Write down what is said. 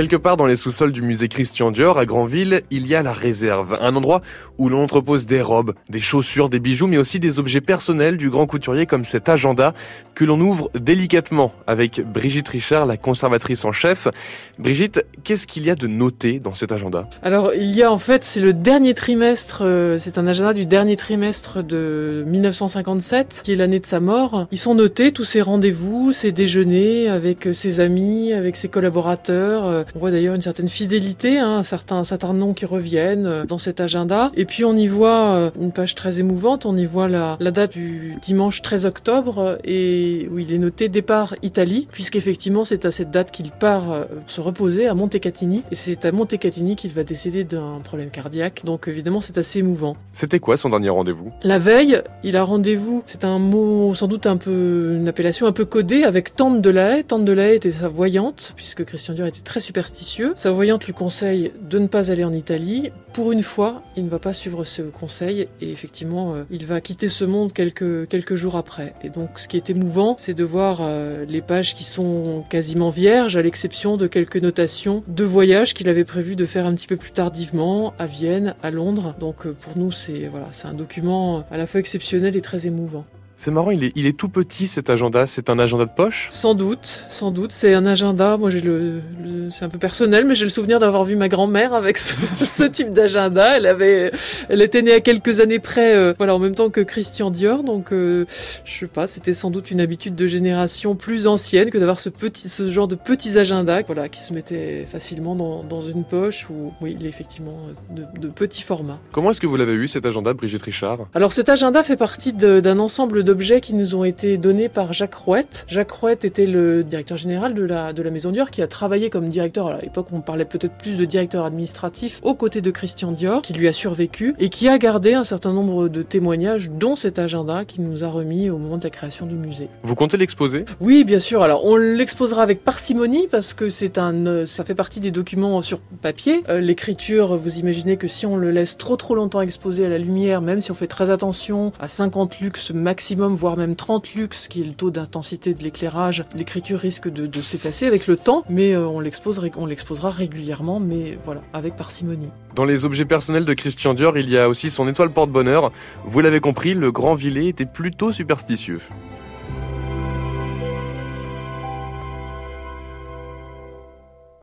Quelque part dans les sous-sols du musée Christian Dior à Granville, il y a la réserve, un endroit où l'on entrepose des robes, des chaussures, des bijoux, mais aussi des objets personnels du grand couturier comme cet agenda que l'on ouvre délicatement avec Brigitte Richard, la conservatrice en chef. Brigitte, qu'est-ce qu'il y a de noté dans cet agenda? Alors il y a en fait, c'est le dernier trimestre, euh, c'est un agenda du dernier trimestre de 1957, qui est l'année de sa mort. Ils sont notés tous ses rendez-vous, ses déjeuners avec ses amis, avec ses collaborateurs. Euh, on voit d'ailleurs une certaine fidélité, hein, certains, certains noms qui reviennent euh, dans cet agenda. Et puis on y voit euh, une page très émouvante, on y voit la, la date du dimanche 13 octobre et où il est noté départ Italie, puisqu'effectivement c'est à cette date qu'il part se reposer à Montecatini. Et c'est à Montecatini qu'il va décéder d'un problème cardiaque. Donc évidemment c'est assez émouvant. C'était quoi son dernier rendez-vous? La veille, il a rendez-vous, c'est un mot sans doute un peu, une appellation un peu codée avec Tante de. Tante de était sa voyante, puisque Christian Dior était très superstitieux. Sa voyante lui conseille de ne pas aller en Italie. Pour une fois, il ne va pas suivre ce conseil et effectivement, euh, il va quitter ce monde quelques, jours après. Et donc, ce qui est émouvant, c'est de voir euh, les pages qui sont quasiment vierges, à l'exception de quelques notations de voyage qu'il avait prévu de faire un petit peu plus tardivement à Vienne, à Londres. Donc, euh, pour nous, c'est voilà, c'est un document à la fois exceptionnel et très émouvant. C'est marrant, il est, il est tout petit cet agenda. C'est un agenda de poche? Sans doute, sans doute. C'est un agenda. Moi, j'ai le, le c'est un peu personnel, mais j'ai le souvenir d'avoir vu ma grand-mère avec ce, ce type d'agenda. Elle avait, elle était née à quelques années près, euh, voilà, en même temps que Christian Dior. Donc, euh, je sais pas, c'était sans doute une habitude de génération plus ancienne que d'avoir ce petit, ce genre de petits agendas, voilà, qui se mettaient facilement dans, dans une poche ou, oui, il est effectivement de, de petits formats. Comment est-ce que vous l'avez eu cet agenda, Brigitte Richard? Alors, cet agenda fait partie de- d'un ensemble d'objets qui nous ont été donnés par Jacques Rouette. Jacques Rouette était le directeur général de la, de la Maison Dior qui a travaillé comme directeur, à l'époque on parlait peut-être plus de directeur administratif, aux côtés de Christian Dior, qui lui a survécu et qui a gardé un certain nombre de témoignages, dont cet agenda qu'il nous a remis au moment de la création du musée. Vous comptez l'exposer? Oui, bien sûr. Alors, on l'exposera avec parcimonie parce que c'est un, euh, ça fait partie des documents sur papier. Euh, L'écriture, vous imaginez que si on le laisse trop trop longtemps exposé à la lumière, même si on fait très attention à 50 lux maximum, voire même 30 lux, qui est le taux d'intensité de l'éclairage, l'écriture risque de, s'effacer avec le temps. Mais euh, on l'exposera régulièrement, mais voilà, avec parcimonie. Dans les objets personnels de Christian Dior, il y a aussi son étoile porte-bonheur. Vous l'avez compris, le grand Villet était plutôt superstitieux.